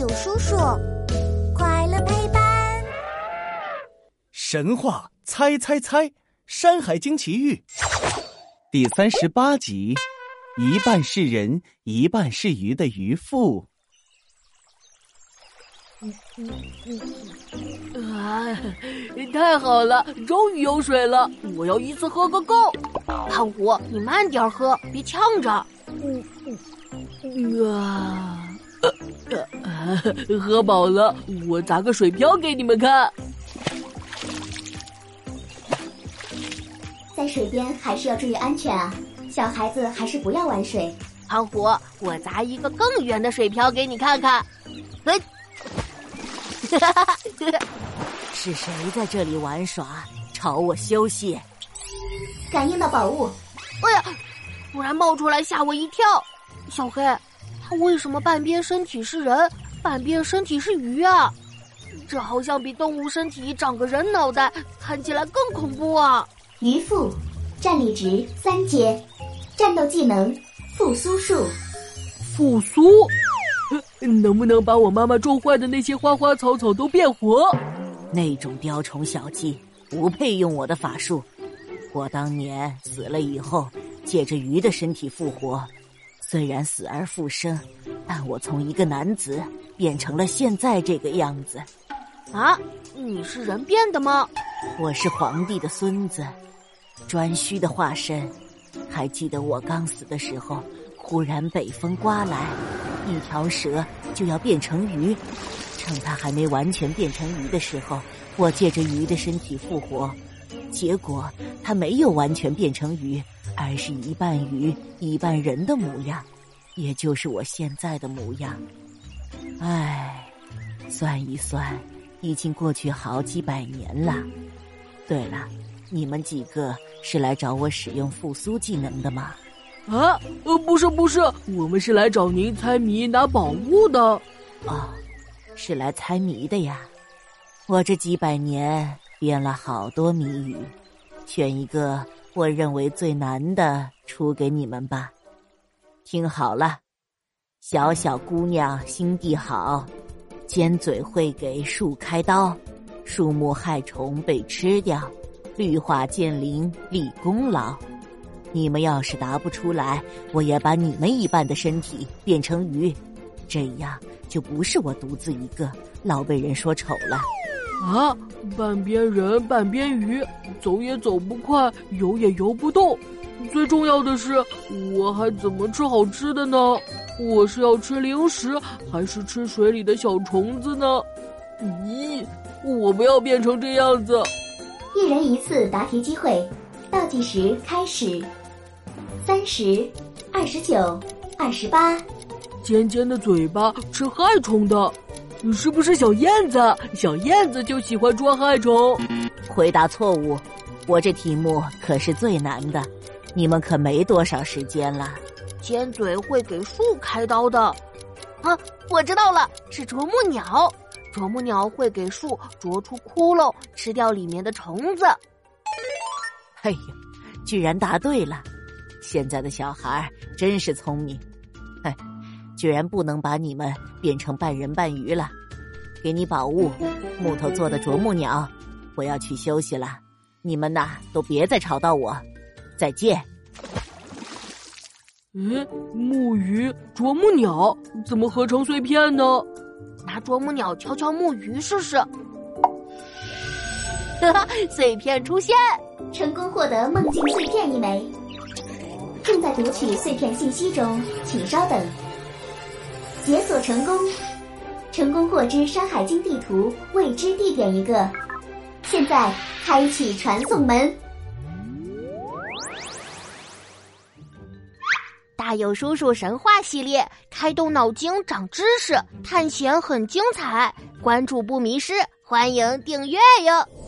友叔叔，快乐陪伴。神话猜猜猜，《山海经奇遇》第三十八集：一半是人，一半是鱼的渔夫。啊，太好了，终于有水了！我要一次喝个够。胖虎，你慢点喝，别呛着。啊，喝饱了，我砸个水漂给你们看。在水边还是要注意安全啊，小孩子还是不要玩水。胖虎，我砸一个更远的水漂给你看看。嘿，哈哈哈！是谁在这里玩耍，吵我休息？感应到宝物，哎呀！突然冒出来，吓我一跳。小黑，他为什么半边身体是人，半边身体是鱼啊？这好像比动物身体长个人脑袋看起来更恐怖啊！鱼腹，战力值三阶，战斗技能复苏术。复苏？能不能把我妈妈种坏的那些花花草草都变活？那种雕虫小技不配用我的法术。我当年死了以后，借着鱼的身体复活。虽然死而复生，但我从一个男子变成了现在这个样子。啊，你是人变的吗？我是皇帝的孙子，颛顼的化身。还记得我刚死的时候，忽然北风刮来，一条蛇就要变成鱼。趁它还没完全变成鱼的时候，我借着鱼的身体复活。结果它没有完全变成鱼。而是一半鱼一半人的模样，也就是我现在的模样。唉，算一算，已经过去好几百年了。对了，你们几个是来找我使用复苏技能的吗？啊，呃，不是，不是，我们是来找您猜谜拿宝物的。哦，是来猜谜的呀。我这几百年编了好多谜语，选一个。我认为最难的出给你们吧，听好了，小小姑娘心地好，尖嘴会给树开刀，树木害虫被吃掉，绿化建林立功劳。你们要是答不出来，我也把你们一半的身体变成鱼，这样就不是我独自一个，老被人说丑了。啊，半边人半边鱼，走也走不快，游也游不动。最重要的是，我还怎么吃好吃的呢？我是要吃零食，还是吃水里的小虫子呢？咦，我不要变成这样子。一人一次答题机会，倒计时开始。三十，二十九，二十八。尖尖的嘴巴，吃害虫的。你是不是小燕子？小燕子就喜欢捉害虫。回答错误，我这题目可是最难的，你们可没多少时间了。尖嘴会给树开刀的，啊，我知道了，是啄木鸟。啄木鸟会给树啄出窟窿，吃掉里面的虫子。哎呀，居然答对了！现在的小孩真是聪明。哎。居然不能把你们变成半人半鱼了，给你宝物，木头做的啄木鸟，我要去休息了，你们呐都别再吵到我，再见。嗯，木鱼啄木鸟怎么合成碎片呢？拿啄木鸟敲敲木鱼试试。哈哈，碎片出现，成功获得梦境碎片一枚，正在读取碎片信息中，请稍等。解锁成功，成功获知《山海经》地图未知地点一个。现在开启传送门。还有叔叔神话系列，开动脑筋长知识，探险很精彩，关注不迷失，欢迎订阅哟。